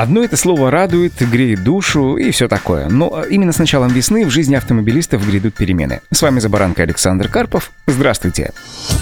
Одно это слово радует, греет душу и все такое. Но именно с началом весны в жизни автомобилистов грядут перемены. С вами «За баранкой» Александр Карпов. Здравствуйте.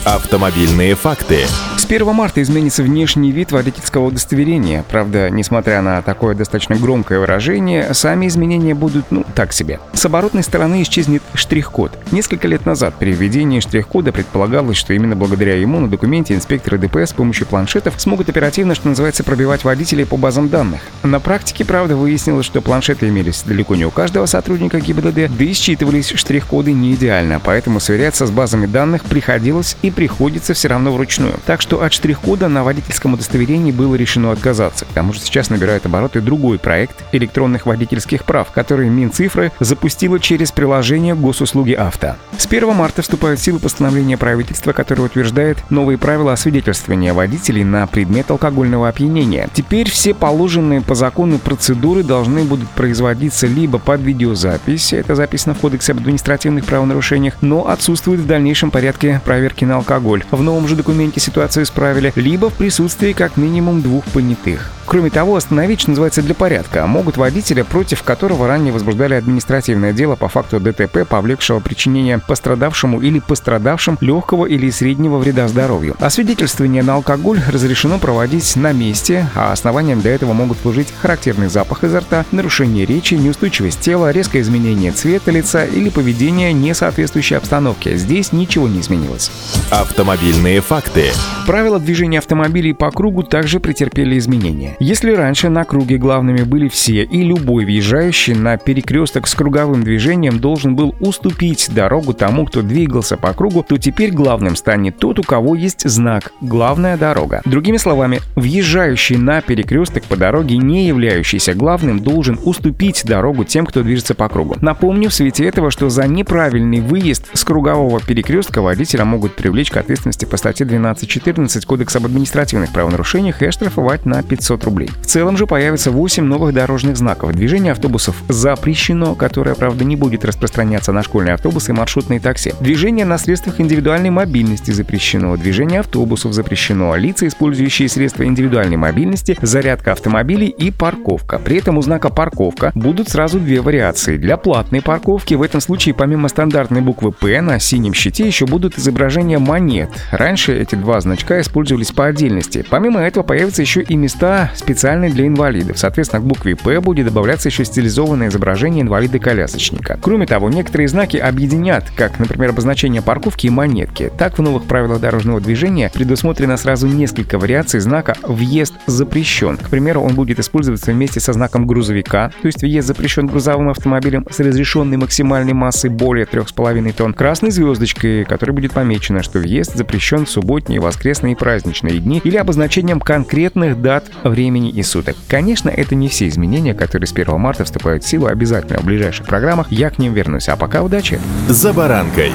Автомобильные факты. С 1 марта изменится внешний вид водительского удостоверения. Правда, несмотря на такое достаточно громкое выражение, сами изменения будут, ну, так себе. С оборотной стороны исчезнет штрих-код. Несколько лет назад при введении штрих-кода предполагалось, что именно благодаря ему на документе инспекторы ДПС с помощью планшетов смогут оперативно, что называется, пробивать водителей по базам данных. На практике, правда, выяснилось, что планшеты имелись далеко не у каждого сотрудника ГИБДД, да и считывались штрих-коды не идеально, поэтому сверяться с базами данных приходилось и приходится все равно вручную. Так что от штрих-кода на водительском удостоверении было решено отказаться. К тому же сейчас набирает обороты другой проект электронных водительских прав, который Минцифры запустила через приложение госуслуги авто. С 1 марта вступает в силу постановление правительства, которое утверждает новые правила освидетельствования водителей на предмет алкогольного опьянения. Теперь все положенные по закону процедуры должны будут производиться либо под видеозапись, это записано в Кодексе об административных правонарушениях, но отсутствует в дальнейшем порядке проверки на алкоголь. В новом же документе ситуацию исправили, либо в присутствии как минимум двух понятых. Кроме того, остановить, что называется, для порядка, могут водителя, против которого ранее возбуждали административное дело по факту ДТП, повлекшего причинение пострадавшему или пострадавшим легкого или среднего вреда здоровью. Освидетельствование на алкоголь разрешено проводить на месте, а основанием для этого могут служить характерный запах изо рта, нарушение речи, неустойчивость тела, резкое изменение цвета лица или поведение, не соответствующей обстановке. Здесь ничего не изменилось. Автомобильные факты. Правила движения автомобилей по кругу также претерпели изменения. Если раньше на круге главными были все, и любой въезжающий на перекресток с круговым движением должен был уступить дорогу тому, кто двигался по кругу, то теперь главным станет тот, у кого есть знак «Главная дорога». Другими словами, въезжающий на перекресток по дороге, не являющийся главным, должен уступить дорогу тем, кто движется по кругу. Напомню в свете этого, что за неправильный выезд с кругового перекрестка водителя могут привлечь к ответственности по статье 12.14 Кодекса об административных правонарушениях и оштрафовать на 500 рублей. В целом же появится 8 новых дорожных знаков. Движение автобусов запрещено, которое, правда, не будет распространяться на школьные автобусы и маршрутные такси. Движение на средствах индивидуальной мобильности запрещено. Движение автобусов запрещено. Лица, использующие средства индивидуальной мобильности, зарядка автомобилей и парковка. При этом у знака «парковка» будут сразу две вариации. Для платной парковки в этом случае помимо стандартной буквы «П» на синем щите еще будут изображения монет. Раньше эти два значка использовались по отдельности. Помимо этого появятся еще и места специальный для инвалидов. Соответственно, к букве «П» будет добавляться еще стилизованное изображение инвалида-колясочника. Кроме того, некоторые знаки объединят, как, например, обозначение парковки и монетки. Так, в новых правилах дорожного движения предусмотрено сразу несколько вариаций знака «Въезд запрещен». К примеру, он будет использоваться вместе со знаком грузовика, то есть въезд запрещен грузовым автомобилем с разрешенной максимальной массой более 3,5 тонн, красной звездочкой, которой будет помечено, что въезд запрещен в субботние, воскресные и праздничные дни или обозначением конкретных дат времени и суток. Конечно, это не все изменения, которые с 1 марта вступают в силу обязательно в ближайших программах. Я к ним вернусь. А пока удачи! «За баранкой».